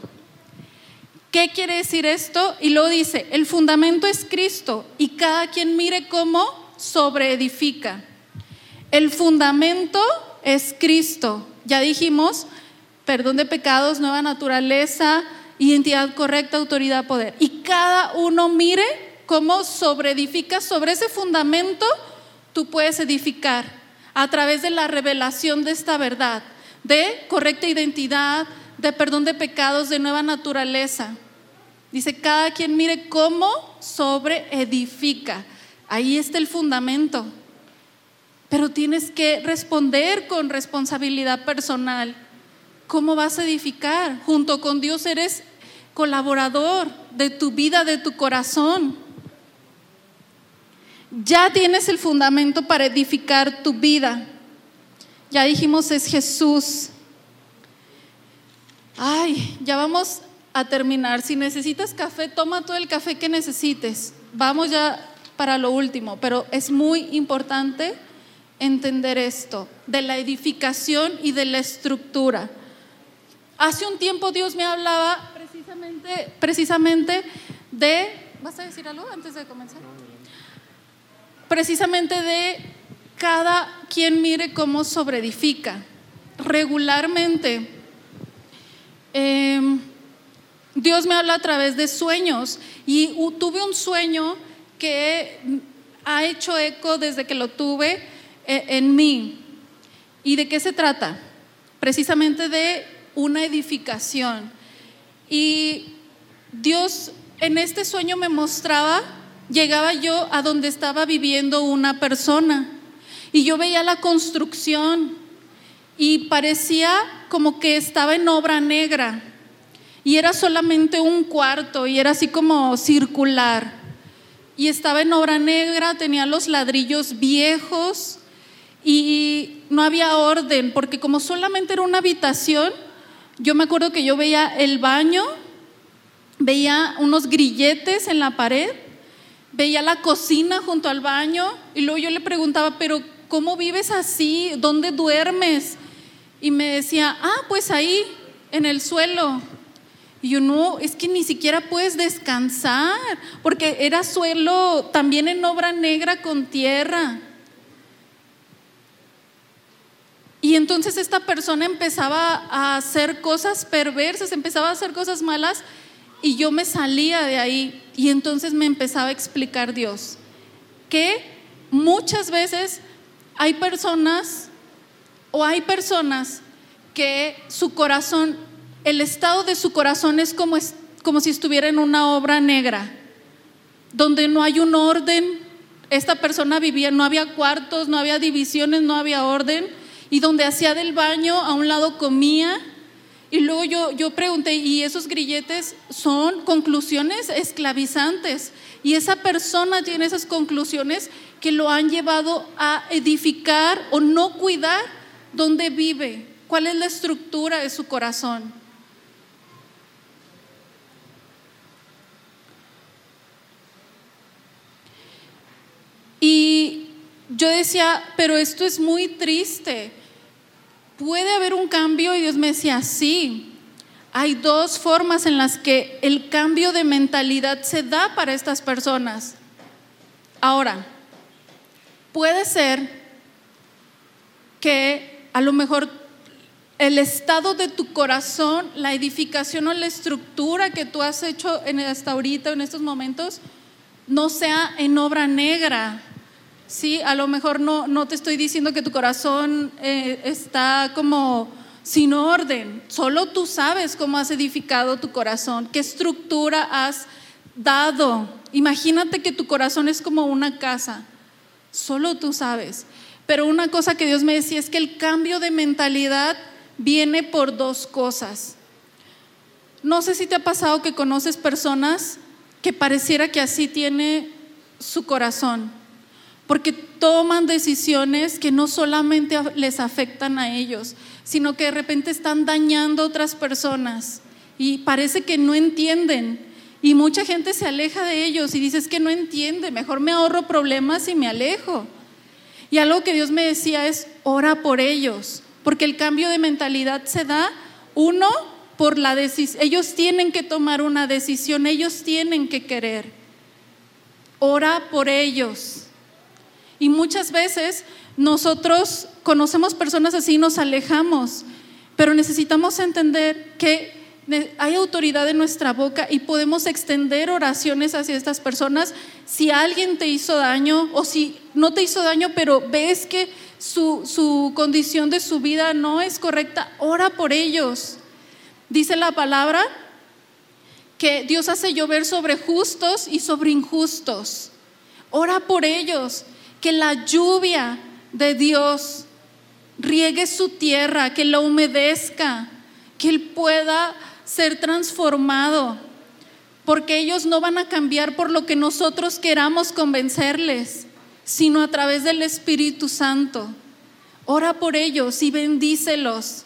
A: ¿Qué quiere decir esto? Y luego dice, el fundamento es Cristo y cada quien mire cómo sobreedifica. El fundamento es Cristo. Ya dijimos, perdón de pecados, nueva naturaleza, identidad correcta, autoridad, poder. Y cada uno mire cómo sobre edifica sobre ese fundamento, tú puedes edificar a través de la revelación de esta verdad, de correcta identidad, de perdón de pecados, de nueva naturaleza. Dice, cada quien mire cómo sobre edifica. Ahí está el fundamento pero tienes que responder con responsabilidad personal. ¿Cómo vas a edificar? Junto con Dios eres colaborador de tu vida, de tu corazón. Ya tienes el fundamento para edificar tu vida. Ya dijimos es Jesús. Ay, ya vamos a terminar. Si necesitas café, toma todo el café que necesites. Vamos ya para lo último, pero es muy importante entender esto, de la edificación y de la estructura. Hace un tiempo Dios me hablaba precisamente, precisamente de... ¿Vas a decir algo antes de comenzar? Precisamente de cada quien mire cómo sobreedifica. Regularmente, em, Dios me habla a través de sueños y tuve un sueño que ha hecho eco desde que lo tuve e, en mí. ¿Y de qué se trata? Precisamente de una edificación. Y Dios en este sueño me mostraba, llegaba yo a donde estaba viviendo una persona y yo veía la construcción y parecía como que estaba en obra negra y era solamente un cuarto y era así como circular y estaba en obra negra, tenía los ladrillos viejos y no había orden, porque como solamente era una habitación, yo me acuerdo que yo veía el baño, veía unos grilletes en la pared, veía la cocina junto al baño y luego yo le preguntaba, pero ¿cómo vives así? ¿Dónde duermes? Y me decía, ah, pues ahí, en el suelo. Y yo no, es que ni siquiera puedes descansar, porque era suelo también en obra negra con tierra. Y entonces esta persona empezaba a hacer cosas perversas, empezaba a hacer cosas malas y yo me salía de ahí y entonces me empezaba a explicar Dios que muchas veces hay personas o hay personas que su corazón, el estado de su corazón es como, es, como si estuviera en una obra negra, donde no hay un orden. Esta persona vivía, no había cuartos, no había divisiones, no había orden y donde hacía del baño, a un lado comía. Y luego yo, yo pregunté, ¿y esos grilletes son conclusiones esclavizantes? Y esa persona tiene esas conclusiones que lo han llevado a edificar o no cuidar dónde vive, cuál es la estructura de su corazón. Y yo decía, pero esto es muy triste puede haber un cambio y Dios me decía, sí, hay dos formas en las que el cambio de mentalidad se da para estas personas. Ahora, puede ser que a lo mejor el estado de tu corazón, la edificación o la estructura que tú has hecho hasta ahorita, en estos momentos, no sea en obra negra. Sí, a lo mejor no, no te estoy diciendo que tu corazón eh, está como sin orden. Solo tú sabes cómo has edificado tu corazón, qué estructura has dado. Imagínate que tu corazón es como una casa. Solo tú sabes. Pero una cosa que Dios me decía es que el cambio de mentalidad viene por dos cosas. No sé si te ha pasado que conoces personas que pareciera que así tiene su corazón, porque toman decisiones que no solamente les afectan a ellos, sino que de repente están dañando a otras personas y parece que no entienden. Y mucha gente se aleja de ellos y dice es que no entiende, mejor me ahorro problemas y me alejo. Y algo que Dios me decía es, ora por ellos, porque el cambio de mentalidad se da, uno, por la decisión, ellos tienen que tomar una decisión, ellos tienen que querer. Ora por ellos. Y muchas veces nosotros conocemos personas así y nos alejamos, pero necesitamos entender que hay autoridad en nuestra boca y podemos extender oraciones hacia estas personas. Si alguien te hizo daño o si no te hizo daño, pero ves que su, su condición de su vida no es correcta, ora por ellos. Dice la palabra que Dios hace llover sobre justos y sobre injustos. Ora por ellos, que la lluvia de Dios riegue su tierra, que la humedezca, que Él pueda ser transformado, porque ellos no van a cambiar por lo que nosotros queramos convencerles, sino a través del Espíritu Santo. Ora por ellos y bendícelos.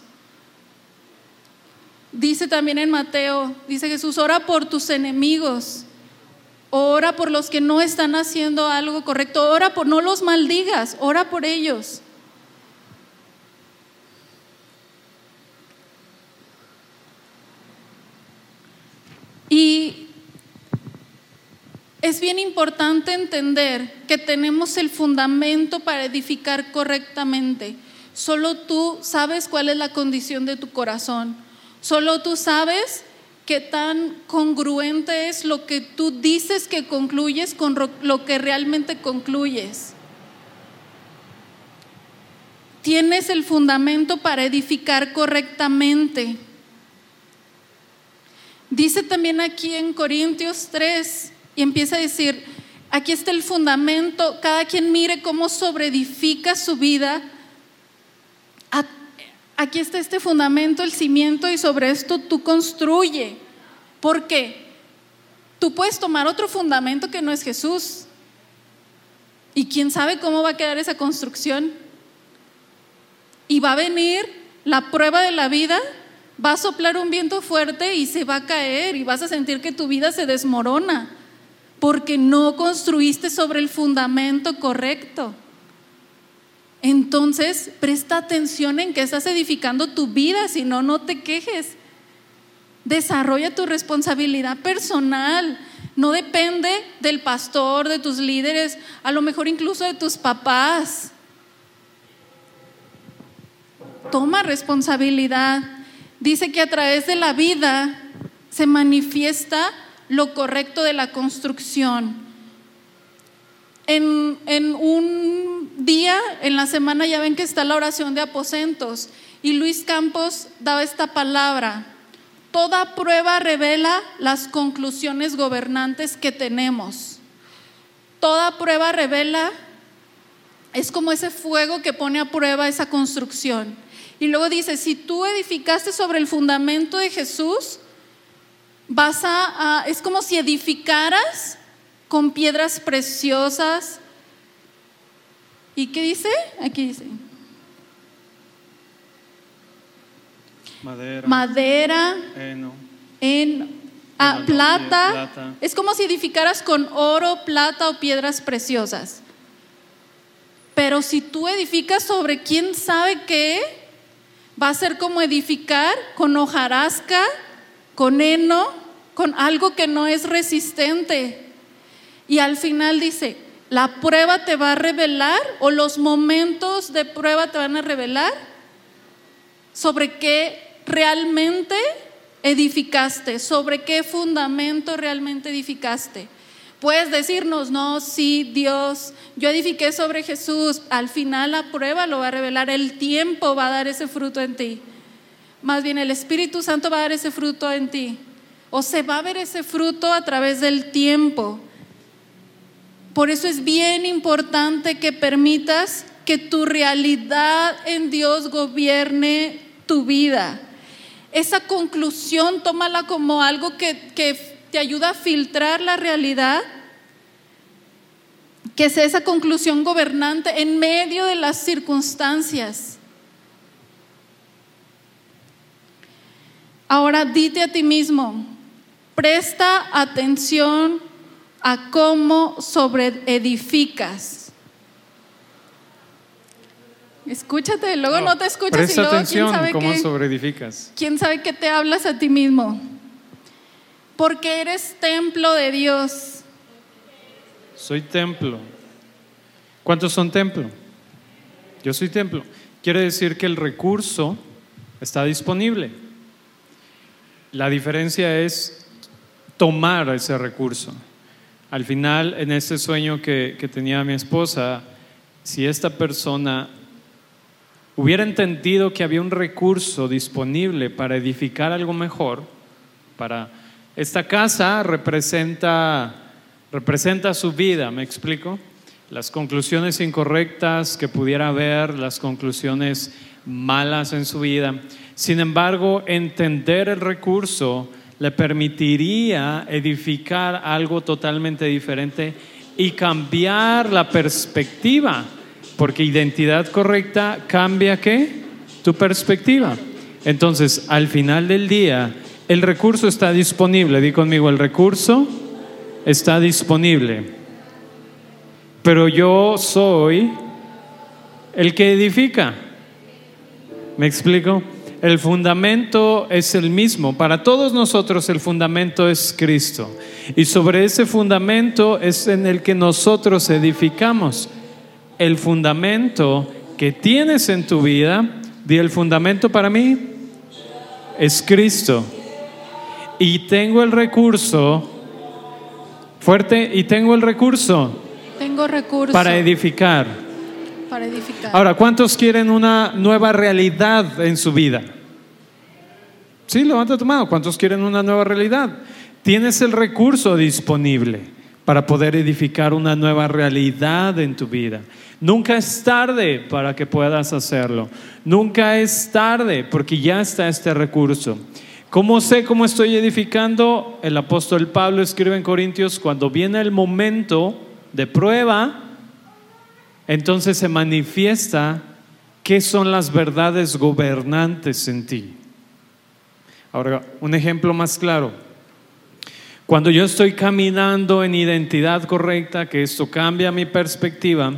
A: Dice también en Mateo, dice Jesús, ora por tus enemigos. Ora por los que no están haciendo algo correcto. Ora por, no los maldigas, ora por ellos. Y es bien importante entender que tenemos el fundamento para edificar correctamente. Solo tú sabes cuál es la condición de tu corazón. Solo tú sabes qué tan congruente es lo que tú dices que concluyes con lo que realmente concluyes. Tienes el fundamento para edificar correctamente. Dice también aquí en Corintios 3 y empieza a decir, aquí está el fundamento, cada quien mire cómo sobreedifica su vida. Aquí está este fundamento, el cimiento y sobre esto tú construye. ¿Por qué? Tú puedes tomar otro fundamento que no es Jesús. Y quién sabe cómo va a quedar esa construcción. Y va a venir la prueba de la vida va a soplar un viento fuerte y se va a caer y vas a sentir que tu vida se desmorona porque no construiste sobre el fundamento correcto. Entonces, presta atención en que estás edificando tu vida, si no, no te quejes. Desarrolla tu responsabilidad personal. No depende del pastor, de tus líderes, a lo mejor incluso de tus papás. Toma responsabilidad dice que a través de la vida se manifiesta lo correcto de la construcción. En, un día, en la semana, ya ven que está la oración de aposentos y Luis Campos daba esta palabra. Toda prueba revela las conclusiones gobernantes que tenemos. Toda prueba revela, es como ese fuego que pone a prueba esa construcción. Y luego dice, si tú edificaste sobre el fundamento de Jesús, vas es como si edificaras con piedras preciosas. ¿Y qué dice? Aquí dice.
B: Madera.
A: Madera. En ah, plata. plata. Es como si edificaras con oro, plata o piedras preciosas. Pero si tú edificas sobre quién sabe qué, Va a ser como edificar con hojarasca con heno, con algo que no es resistente. Y al final dice, la prueba te va a revelar o los momentos de prueba te van a revelar sobre qué realmente edificaste, sobre qué fundamento realmente edificaste. Puedes decirnos, no, sí, Dios, yo edifiqué sobre Jesús, al final la prueba lo va a revelar, el tiempo va a dar ese fruto en ti. Más bien el Espíritu Santo va a dar ese fruto en ti. O se va a ver ese fruto a través del tiempo. Por eso es bien importante que permitas que tu realidad en Dios gobierne tu vida. Esa conclusión tómala como algo que, que te ayuda a filtrar la realidad, que sea esa conclusión gobernante en medio de las circunstancias. Ahora dite a ti mismo, presta atención a cómo sobreedificas. Escúchate, luego no, te escuchas
B: Presta
A: y luego
B: atención
A: quién sabe
B: cómo
A: qué,
B: sobreedificas.
A: quién sabe qué te hablas a ti mismo. Porque eres templo de Dios.
B: Soy templo. ¿Cuántos son templo? Yo soy templo. Quiere decir que el recurso está disponible. La diferencia es tomar ese recurso. Al final, en este sueño que, que tenía mi esposa, si esta persona hubiera entendido que había un recurso disponible para edificar algo mejor, para esta casa representa representa su vida, ¿me explico? Las conclusiones incorrectas que pudiera haber, las conclusiones malas en su vida. Sin embargo, entender el recurso le permitiría edificar algo totalmente diferente y cambiar la perspectiva, porque identidad correcta cambia qué? Tu perspectiva. Entonces, al final del día, el recurso está disponible. Di conmigo, el recurso está disponible. Pero yo soy el que edifica. ¿Me explico? El fundamento es el mismo. Para todos nosotros el fundamento es Cristo. Y sobre ese fundamento es en el que nosotros edificamos. El fundamento que tienes en tu vida, di el fundamento para mí, es Cristo. Y tengo el recurso, fuerte, y tengo el recurso
A: Tengo recursos para edificar.
B: Ahora, ¿cuántos quieren una nueva realidad en su vida? Sí, levanta tu mano. ¿Cuántos quieren una nueva realidad? Tienes el recurso disponible para poder edificar una nueva realidad en tu vida. Nunca es tarde para que puedas hacerlo. Nunca es tarde porque ya está este recurso. ¿Cómo sé cómo estoy edificando? El apóstol Pablo escribe en Corintios, cuando viene el momento de prueba, entonces se manifiesta qué son las verdades gobernantes en ti. Ahora, un ejemplo más claro. Cuando yo estoy caminando en identidad correcta, que esto cambia mi perspectiva,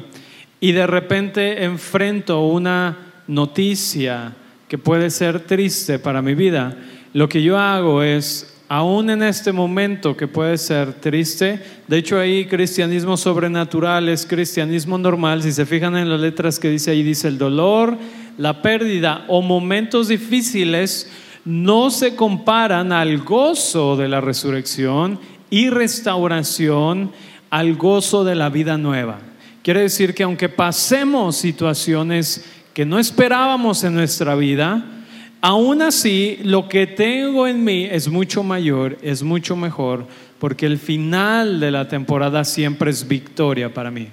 B: y de repente enfrento una noticia que puede ser triste para mi vida, lo que yo hago es, aún en este momento que puede ser triste, de hecho ahí cristianismo sobrenatural es cristianismo normal, si se fijan en las letras que dice ahí, dice el dolor, la pérdida o momentos difíciles no se comparan al gozo de la resurrección y restauración, al gozo de la vida nueva. Quiere decir que aunque pasemos situaciones que no esperábamos en nuestra vida, aún así lo que tengo en mí es mucho mayor, es mucho mejor, porque el final de la temporada siempre es victoria para mí.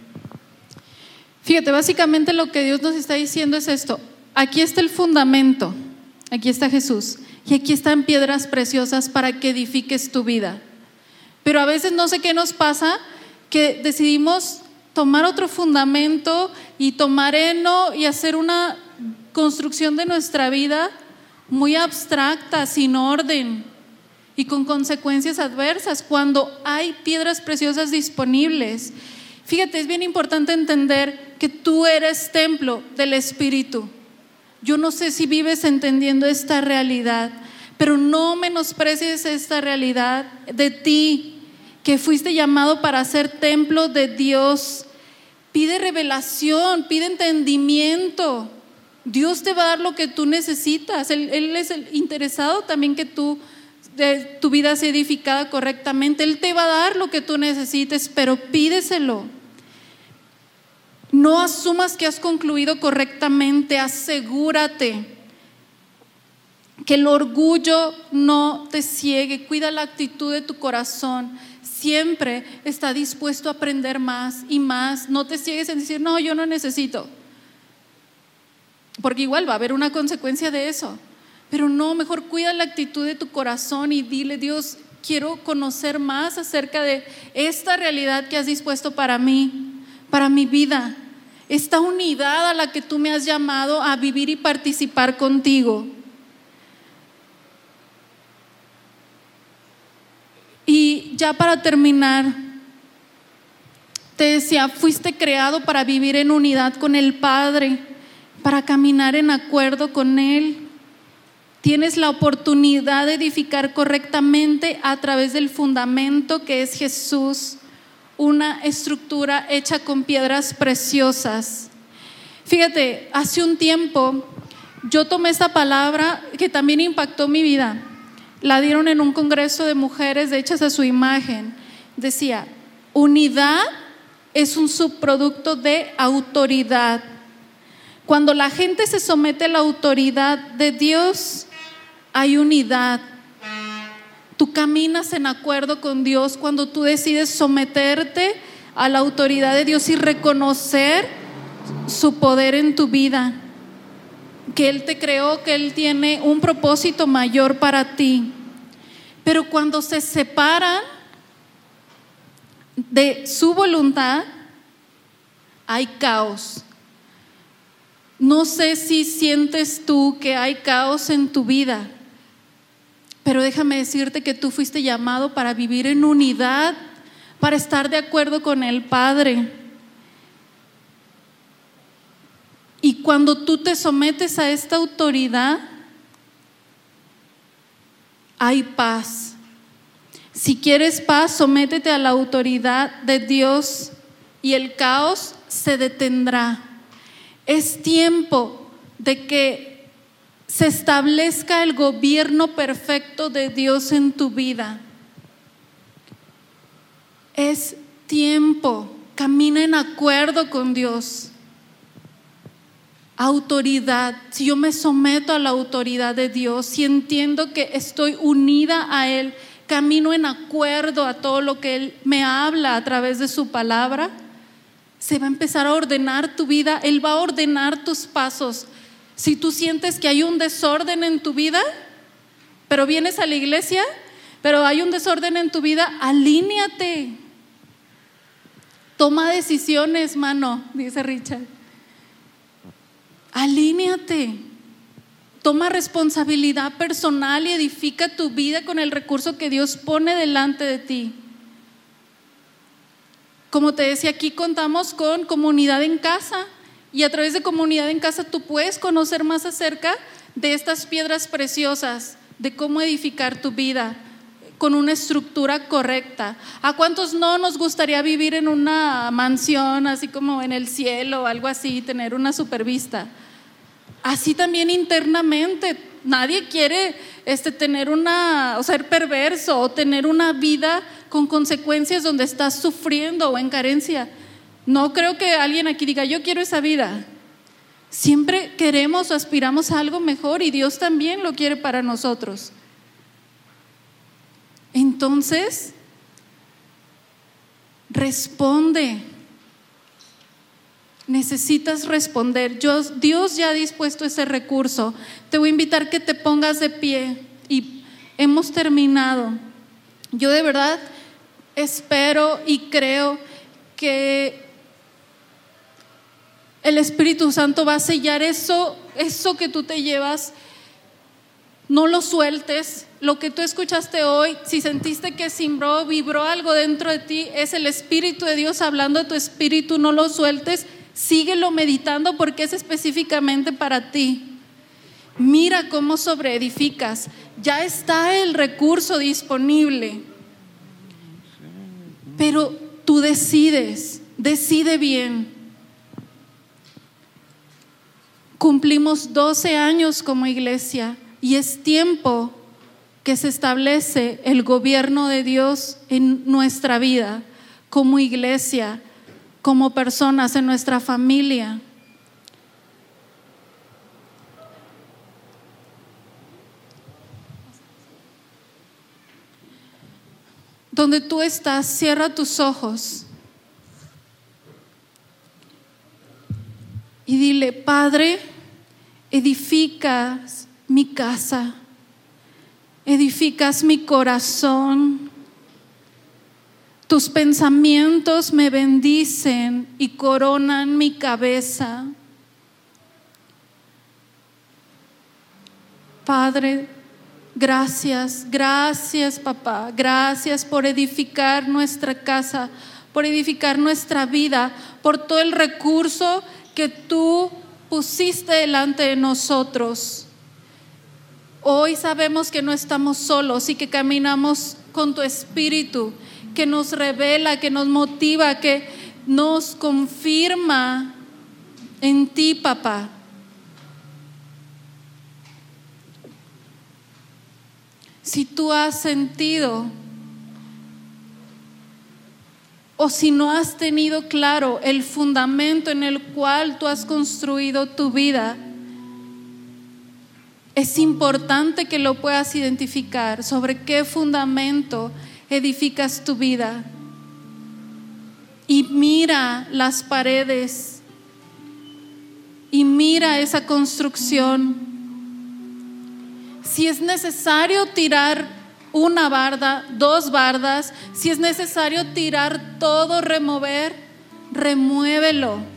A: Fíjate, básicamente lo que Dios nos está diciendo es esto. Aquí está el fundamento, aquí está Jesús, y aquí están piedras preciosas para que edifiques tu vida. Pero a veces no sé qué nos pasa, que decidimos tomar otro fundamento y tomar heno y hacer una construcción de nuestra vida muy abstracta, sin orden y con consecuencias adversas cuando hay piedras preciosas disponibles. Fíjate, es bien importante entender que tú eres templo del Espíritu. Yo no sé si vives entendiendo esta realidad, Pero no menosprecies esta realidad de ti, que fuiste llamado para ser templo de Dios. Pide revelación, pide entendimiento. Dios te va a dar lo que tú necesitas. Él, es el interesado también que tú, de, tu vida sea edificada correctamente. Él te va a dar lo que tú necesites, pero pídeselo. No asumas que has concluido correctamente, asegúrate que el orgullo no te ciegue, cuida la actitud de tu corazón. Siempre está dispuesto a aprender más y más. No te ciegues en decir, no, yo no necesito. Porque igual va a haber una consecuencia de eso. Pero no, mejor cuida la actitud de tu corazón y dile, Dios, quiero conocer más acerca de esta realidad que has dispuesto para mí, para mi vida. Esta unidad a la que tú me has llamado a vivir y participar contigo. Y ya para terminar, te decía, fuiste creado para vivir en unidad con el Padre, para caminar en acuerdo con Él. Tienes la oportunidad de edificar correctamente a través del fundamento que es Jesús, una estructura hecha con piedras preciosas. Fíjate, hace un tiempo yo tomé esta palabra que también impactó mi vida la dieron en un congreso de mujeres hechas a su imagen. Decía, unidad es un subproducto de autoridad. Cuando la gente se somete a la autoridad de Dios, hay unidad. Tú caminas en acuerdo con Dios cuando tú decides someterte a la autoridad de Dios y reconocer su poder en tu vida que Él te creó, que Él tiene un propósito mayor para ti. Pero cuando se separan de su voluntad, hay caos. No sé si sientes tú que hay caos en tu vida, pero déjame decirte que tú fuiste llamado para vivir en unidad, para estar de acuerdo con el Padre. Y cuando tú te sometes a esta autoridad, hay paz. Si quieres paz, sométete a la autoridad de Dios y el caos se detendrá. Es tiempo de que se establezca el gobierno perfecto de Dios en tu vida. Es tiempo. Camina en acuerdo con Dios autoridad, si yo me someto a la autoridad de Dios, si entiendo que estoy unida a Él, camino en acuerdo a todo lo que Él me habla a través de su palabra, se va a empezar a ordenar tu vida, Él va a ordenar tus pasos. Si tú sientes que hay un desorden en tu vida, pero vienes a la iglesia, pero hay un desorden en tu vida, alíñate. Toma decisiones, mano, dice Richard. Alíneate. Toma responsabilidad personal y edifica tu vida con el recurso que Dios pone delante de ti. Como te decía, aquí contamos con comunidad en casa y a través de comunidad en casa tú puedes conocer más acerca de estas piedras preciosas, de cómo edificar tu vida con una estructura correcta. ¿A cuántos no nos gustaría vivir en una mansión, así como en el cielo o algo así, tener una supervista? Así también internamente, nadie quiere este, tener una, o ser perverso o tener una vida con consecuencias donde estás sufriendo o en carencia. No creo que alguien aquí diga, yo quiero esa vida. Siempre queremos o aspiramos a algo mejor y Dios también lo quiere para nosotros. Entonces, responde Necesitas responder. Dios ya ha dispuesto ese recurso. Te voy a invitar que te pongas de pie y hemos terminado. Yo de verdad espero y creo que el Espíritu Santo va a sellar eso, eso que tú te llevas. No lo sueltes. Lo que tú escuchaste hoy, si sentiste que simbró, vibró algo dentro de ti, es el Espíritu de Dios hablando de tu espíritu. No lo sueltes síguelo meditando porque es específicamente para ti. Mira cómo sobreedificas. Ya está el recurso disponible. Pero tú decides, decide bien. Cumplimos 12 años como iglesia y es tiempo que se establece el gobierno de Dios en nuestra vida, como iglesia, como personas, en nuestra familia. Donde tú estás, cierra tus ojos y dile, Padre, edificas mi casa, edificas mi corazón, tus pensamientos me bendicen y coronan mi cabeza. Padre, gracias, gracias papá, gracias por edificar nuestra casa, por edificar nuestra vida, por todo el recurso que tú pusiste delante de nosotros. Hoy sabemos que no estamos solos y que caminamos con tu espíritu, que nos revela, que nos motiva, que nos confirma en ti, papá. Si tú has sentido o si no has tenido claro el fundamento en el cual tú has construido tu vida, es importante que lo puedas identificar sobre qué fundamento edificas tu vida. Y mira las paredes y mira esa construcción. Si es necesario tirar una barda, dos bardas, si es necesario tirar todo, remover, remuévelo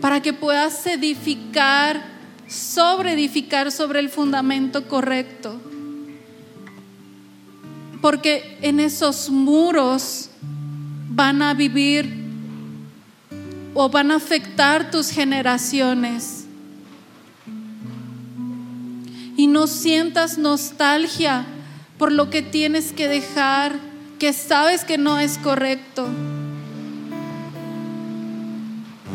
A: para que puedas edificar, sobre edificar sobre el fundamento correcto. Porque en esos muros van a vivir o van a afectar tus generaciones. Y no sientas nostalgia por lo que tienes que dejar, que sabes que no es correcto.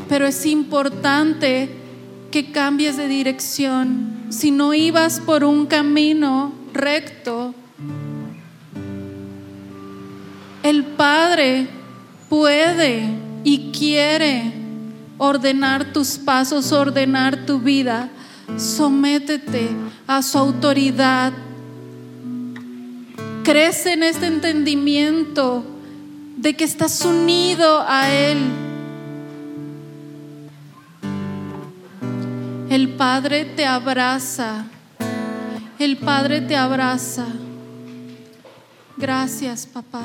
A: Pero es importante que cambies de dirección. Si no ibas por un camino recto, el Padre puede y quiere ordenar tus pasos, ordenar tu vida. Sométete a su autoridad Crece en este entendimiento de que estás unido a Él. El Padre te abraza. El Padre te abraza. Gracias, papá.